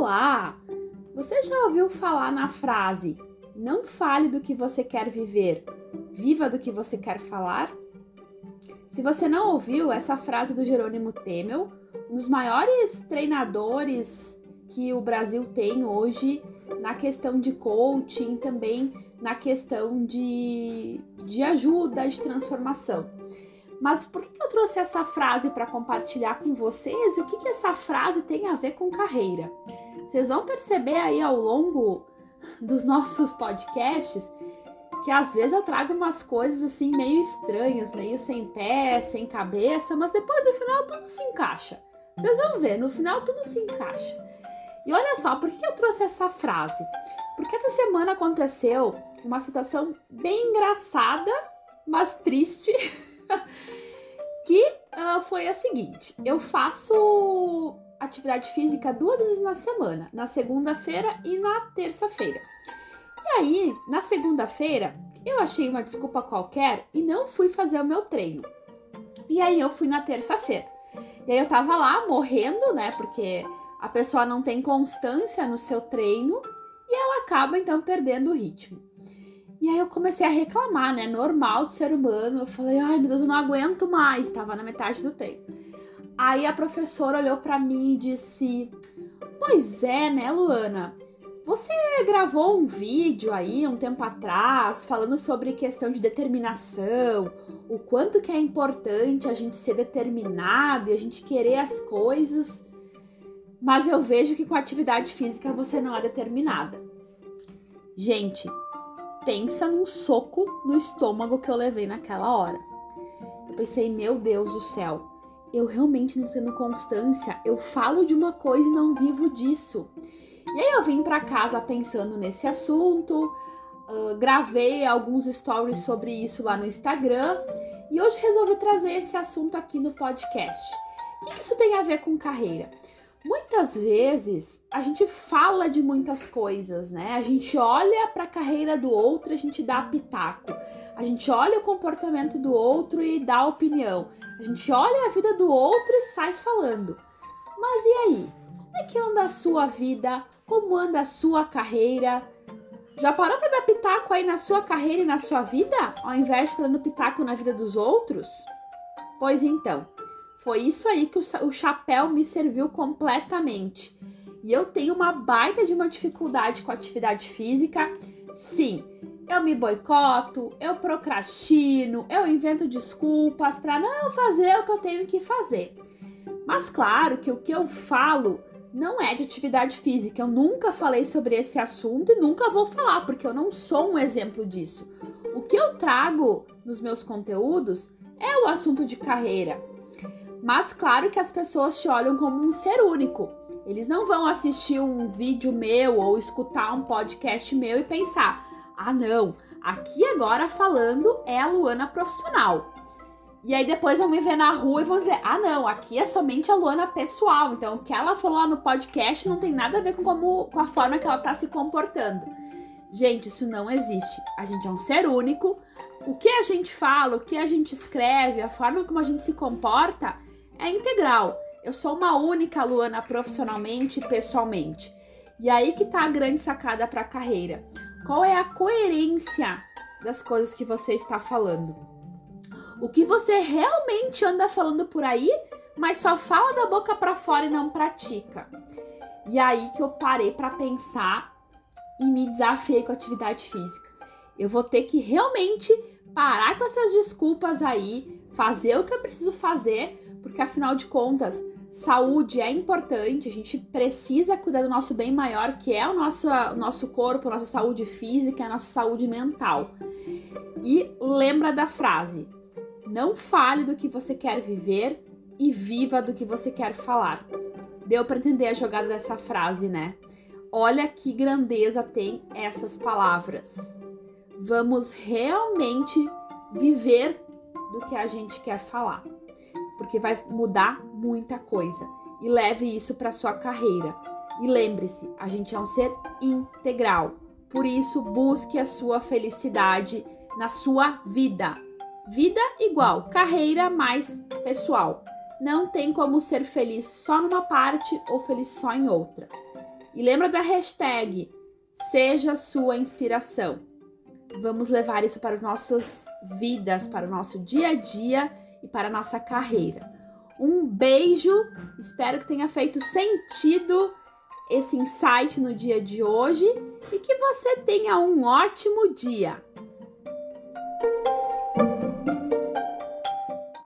Olá! Você já ouviu falar na frase não fale do que você quer viver, viva do que você quer falar? Se você não ouviu essa frase do Jerônimo Temel, um dos maiores treinadores que o Brasil tem hoje na questão de coaching, também na questão de, de ajuda, de transformação. Mas por que eu trouxe essa frase para compartilhar com vocês e o que, que essa frase tem a ver com carreira? Vocês vão perceber aí ao longo dos nossos podcasts que às vezes eu trago umas coisas assim meio estranhas, meio sem pé, sem cabeça, mas depois no final tudo se encaixa. Vocês vão ver, no final tudo se encaixa. E olha só, por que eu trouxe essa frase? Porque essa semana aconteceu uma situação bem engraçada, mas triste, que uh, foi a seguinte: eu faço atividade física duas vezes na semana, na segunda-feira e na terça-feira. E aí, na segunda-feira, eu achei uma desculpa qualquer e não fui fazer o meu treino. E aí eu fui na terça-feira. E aí eu tava lá morrendo, né? Porque a pessoa não tem constância no seu treino e ela acaba então perdendo o ritmo. E aí eu comecei a reclamar, né? Normal do ser humano. Eu falei, ai meu Deus, eu não aguento mais. Tava na metade do treino. Aí a professora olhou para mim e disse: Pois é, né, Luana? Você gravou um vídeo aí um tempo atrás falando sobre questão de determinação, o quanto que é importante a gente ser determinado e a gente querer as coisas. Mas eu vejo que com atividade física você não é determinada. Gente, pensa num soco no estômago que eu levei naquela hora. Eu pensei, meu Deus do céu, eu realmente não tendo constância, eu falo de uma coisa e não vivo disso. E aí eu vim para casa pensando nesse assunto, uh, gravei alguns stories sobre isso lá no Instagram e hoje resolvi trazer esse assunto aqui no podcast. O que, que isso tem a ver com carreira? Muitas vezes a gente fala de muitas coisas, né? A gente olha para a carreira do outro, a gente dá pitaco. A gente olha o comportamento do outro e dá opinião. A gente olha a vida do outro e sai falando. Mas e aí? Como é que anda a sua vida? Como anda a sua carreira? Já parou para dar pitaco aí na sua carreira e na sua vida, ao invés de dando pitaco na vida dos outros? Pois então, foi isso aí que o, chapéu me serviu completamente. E eu tenho uma baita de uma dificuldade com atividade física. Sim, eu me boicoto, eu procrastino, eu invento desculpas para não fazer o que eu tenho que fazer. Mas claro que o que eu falo não é de atividade física. Eu nunca falei sobre esse assunto e nunca vou falar, porque eu não sou um exemplo disso. O que eu trago nos meus conteúdos é o assunto de carreira, mas claro que as pessoas te olham como um ser único. Eles não vão assistir um vídeo meu ou escutar um podcast meu e pensar: ah, não, aqui agora falando é a Luana profissional. E aí depois vão me ver na rua e vão dizer: ah, não, aqui é somente a Luana pessoal. Então o que ela falou lá no podcast não tem nada a ver com, como, com a forma que ela tá se comportando. Gente, isso não existe. A gente é um ser único. O que a gente fala, o que a gente escreve, a forma como a gente se comporta é integral. Eu sou uma única Luana profissionalmente e pessoalmente. E aí que tá a grande sacada para a carreira. Qual é a coerência das coisas que você está falando? O que você realmente anda falando por aí, mas só fala da boca para fora e não pratica. E aí que eu parei para pensar e me desafiei com atividade física. Eu vou ter que realmente parar com essas desculpas aí, fazer o que eu preciso fazer porque afinal de contas, saúde é importante, a gente precisa cuidar do nosso bem maior, que é o nosso, o nosso corpo, a nossa saúde física, a nossa saúde mental. E lembra da frase: não fale do que você quer viver e viva do que você quer falar. Deu para entender a jogada dessa frase, né? Olha que grandeza tem essas palavras. Vamos realmente viver do que a gente quer falar porque vai mudar muita coisa. E leve isso para sua carreira. E lembre-se, a gente é um ser integral. Por isso, busque a sua felicidade na sua vida. Vida igual, carreira mais pessoal. Não tem como ser feliz só numa parte ou feliz só em outra. E lembra da hashtag Seja Sua Inspiração. Vamos levar isso para as nossas vidas, para o nosso dia a dia e para a nossa carreira. Um beijo, espero que tenha feito sentido esse insight no dia de hoje e que você tenha um ótimo dia!